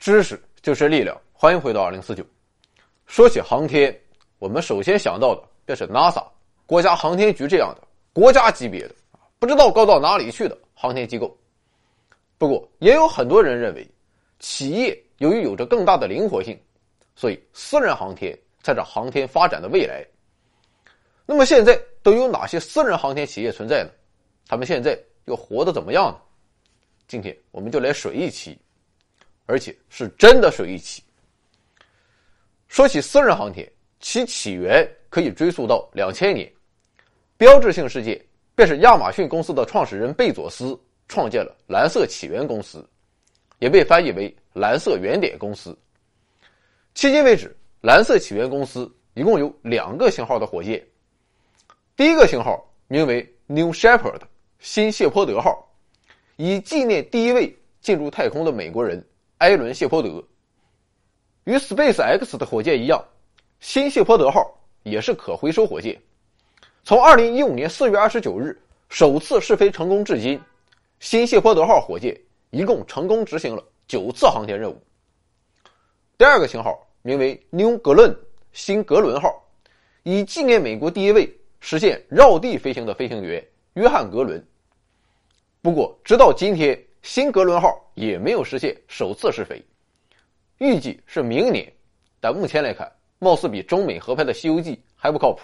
知识就是力量，欢迎回到二零四九。说起航天，我们首先想到的便是 NASA 国家航天局这样的国家级别的不知道高到哪里去的航天机构。不过，也有很多人认为，企业由于有着更大的灵活性，所以私人航天才是航天发展的未来。那么，现在都有哪些私人航天企业存在呢？他们现在又活得怎么样呢？今天我们就来水一期。而且是真的水一起。说起私人航天，其起源可以追溯到两千年，标志性事件便是亚马逊公司的创始人贝佐斯创建了蓝色起源公司，也被翻译为蓝色原点公司。迄今为止，蓝色起源公司一共有两个型号的火箭，第一个型号名为 New Shepard 新谢泼德号，以纪念第一位进入太空的美国人。埃伦·谢泼德与 Space X 的火箭一样，新谢泼德号也是可回收火箭。从2015年4月29日首次试飞成功至今，新谢泼德号火箭一共成功执行了九次航天任务。第二个型号名为 New Glenn 新格伦号，以纪念美国第一位实现绕地飞行的飞行员约翰·格伦。不过，直到今天。新格伦号也没有实现首次试飞，预计是明年，但目前来看，貌似比中美合拍的《西游记》还不靠谱。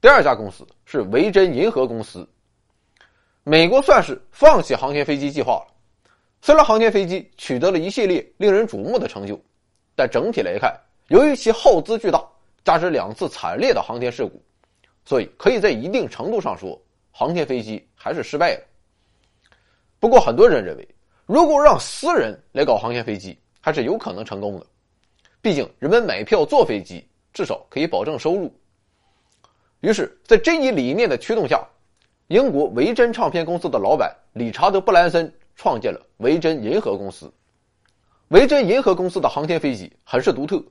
第二家公司是维珍银河公司，美国算是放弃航天飞机计划了。虽然航天飞机取得了一系列令人瞩目的成就，但整体来看，由于其耗资巨大，加之两次惨烈的航天事故，所以可以在一定程度上说，航天飞机还是失败了。不过，很多人认为，如果让私人来搞航天飞机，还是有可能成功的。毕竟，人们买票坐飞机，至少可以保证收入。于是，在这一理念的驱动下，英国维珍唱片公司的老板理查德·布兰森创建了维珍银河公司。维珍银河公司的航天飞机很是独特，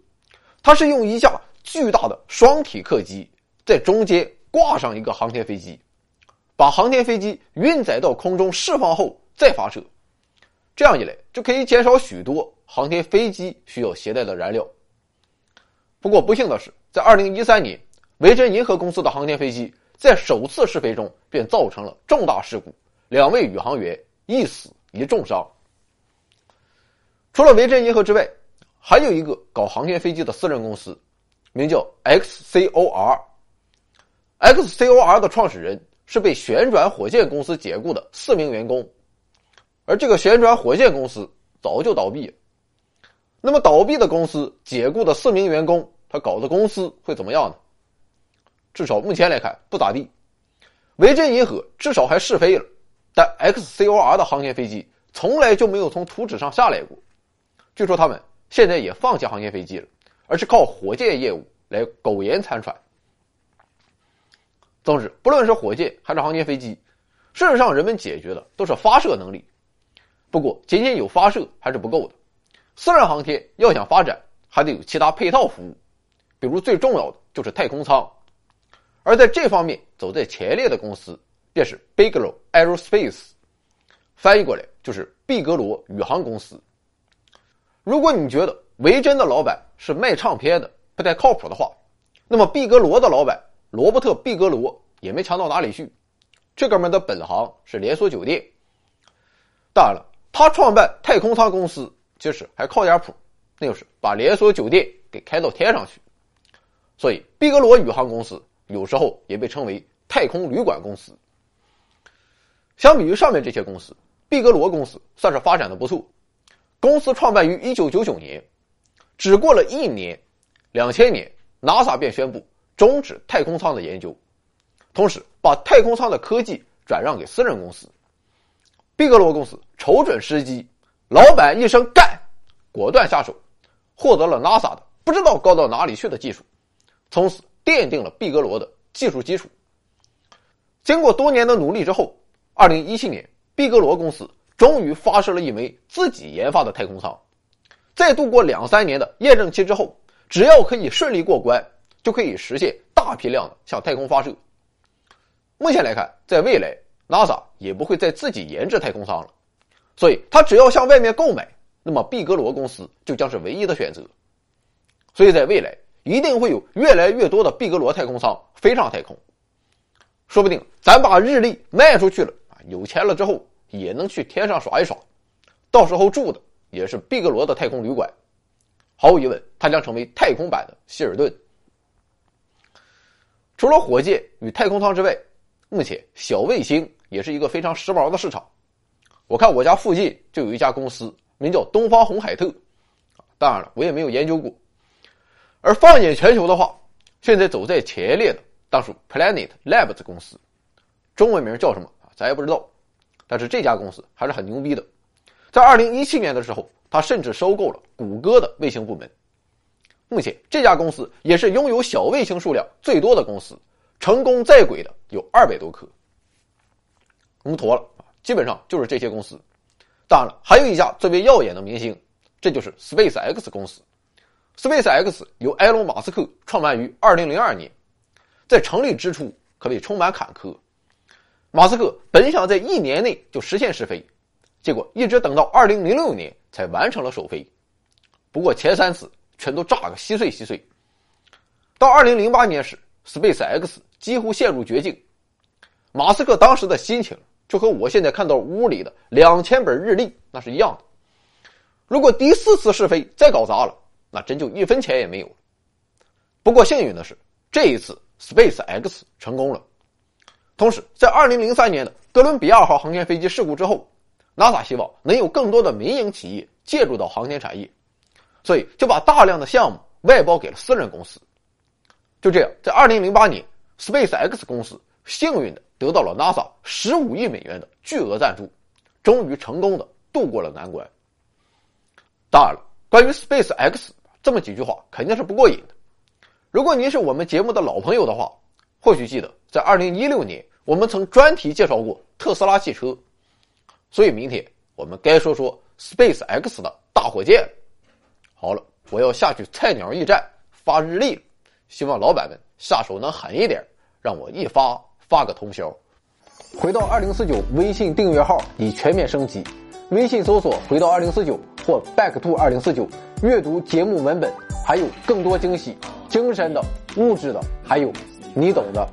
它是用一架巨大的双体客机在中间挂上一个航天飞机。把航天飞机运载到空中释放后再发射，这样一来就可以减少许多航天飞机需要携带的燃料。不过不幸的是，在2013年，维珍银河公司的航天飞机在首次试飞中便造成了重大事故，两位宇航员一死一重伤。除了维珍银河之外，还有一个搞航天飞机的私人公司，名叫 XCOR。XCOR 的创始人。是被旋转火箭公司解雇的四名员工，而这个旋转火箭公司早就倒闭了。那么，倒闭的公司解雇的四名员工，他搞的公司会怎么样呢？至少目前来看不咋地。维珍银河至少还试飞了，但 XCOR 的航天飞机从来就没有从图纸上下来过。据说他们现在也放弃航天飞机了，而是靠火箭业务来苟延残喘。总之，不论是火箭还是航天飞机，事实上人们解决的都是发射能力。不过，仅仅有发射还是不够的，私人航天要想发展，还得有其他配套服务，比如最重要的就是太空舱。而在这方面走在前列的公司，便是 Bigelow Aerospace，翻译过来就是毕格罗宇航公司。如果你觉得维珍的老板是卖唱片的，不太靠谱的话，那么毕格罗的老板。罗伯特·毕格罗也没强到哪里去，这哥们的本行是连锁酒店。当然了，他创办太空舱公司其实还靠点谱，那就是把连锁酒店给开到天上去。所以，毕格罗宇航公司有时候也被称为太空旅馆公司。相比于上面这些公司，毕格罗公司算是发展的不错。公司创办于1999年，只过了一年，2000年，NASA 便宣布。终止太空舱的研究，同时把太空舱的科技转让给私人公司。毕格罗公司瞅准时机，老板一声“干”，果断下手，获得了 NASA 的不知道高到哪里去的技术，从此奠定了毕格罗的技术基础。经过多年的努力之后，二零一七年，毕格罗公司终于发射了一枚自己研发的太空舱。在度过两三年的验证期之后，只要可以顺利过关。就可以实现大批量的向太空发射。目前来看，在未来，NASA 也不会再自己研制太空舱了，所以它只要向外面购买，那么毕格罗公司就将是唯一的选择。所以在未来，一定会有越来越多的毕格罗太空舱飞上太空。说不定咱把日历卖出去了啊，有钱了之后也能去天上耍一耍，到时候住的也是毕格罗的太空旅馆。毫无疑问，它将成为太空版的希尔顿。除了火箭与太空舱之外，目前小卫星也是一个非常时髦的市场。我看我家附近就有一家公司，名叫东方红海特。当然了，我也没有研究过。而放眼全球的话，现在走在前列的。当属 Planet Labs 公司，中文名叫什么啊？咱也不知道。但是这家公司还是很牛逼的。在二零一七年的时候，他甚至收购了谷歌的卫星部门。目前这家公司也是拥有小卫星数量最多的公司，成功在轨的有二百多颗。我们妥了，基本上就是这些公司。当然了，还有一家最为耀眼的明星，这就是 SpaceX 公司。SpaceX 由埃隆·马斯克创办于二零零二年。在成立之初可谓充满坎坷，马斯克本想在一年内就实现试飞，结果一直等到二零零六年才完成了首飞。不过前三次全都炸个稀碎稀碎。到二零零八年时，SpaceX 几乎陷入绝境。马斯克当时的心情就和我现在看到屋里的两千本日历那是一样的。如果第四次试飞再搞砸了，那真就一分钱也没有了。不过幸运的是，这一次。Space X 成功了。同时，在2003年的哥伦比亚号航天飞机事故之后，NASA 希望能有更多的民营企业介入到航天产业，所以就把大量的项目外包给了私人公司。就这样，在2008年，Space X 公司幸运的得到了 NASA 十五亿美元的巨额赞助，终于成功的度过了难关。当然了，关于 Space X 这么几句话肯定是不过瘾的。如果您是我们节目的老朋友的话，或许记得在二零一六年，我们曾专题介绍过特斯拉汽车。所以明天我们该说说 Space X 的大火箭。好了，我要下去菜鸟驿站发日历了，希望老板们下手能狠一点，让我一发发个通宵。回到二零四九微信订阅号已全面升级，微信搜索“回到二零四九”或 “back to 二零四九”，阅读节目文本，还有更多惊喜。精神的、物质的，还有你懂的。